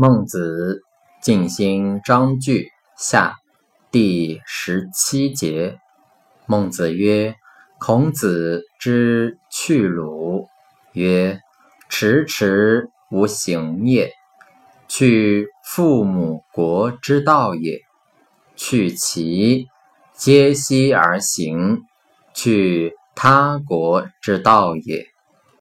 孟子静心章句下第十七节，孟子曰，孔子之去鲁，曰迟迟无行也，去父母国之道也，去其皆西而行，去他国之道也。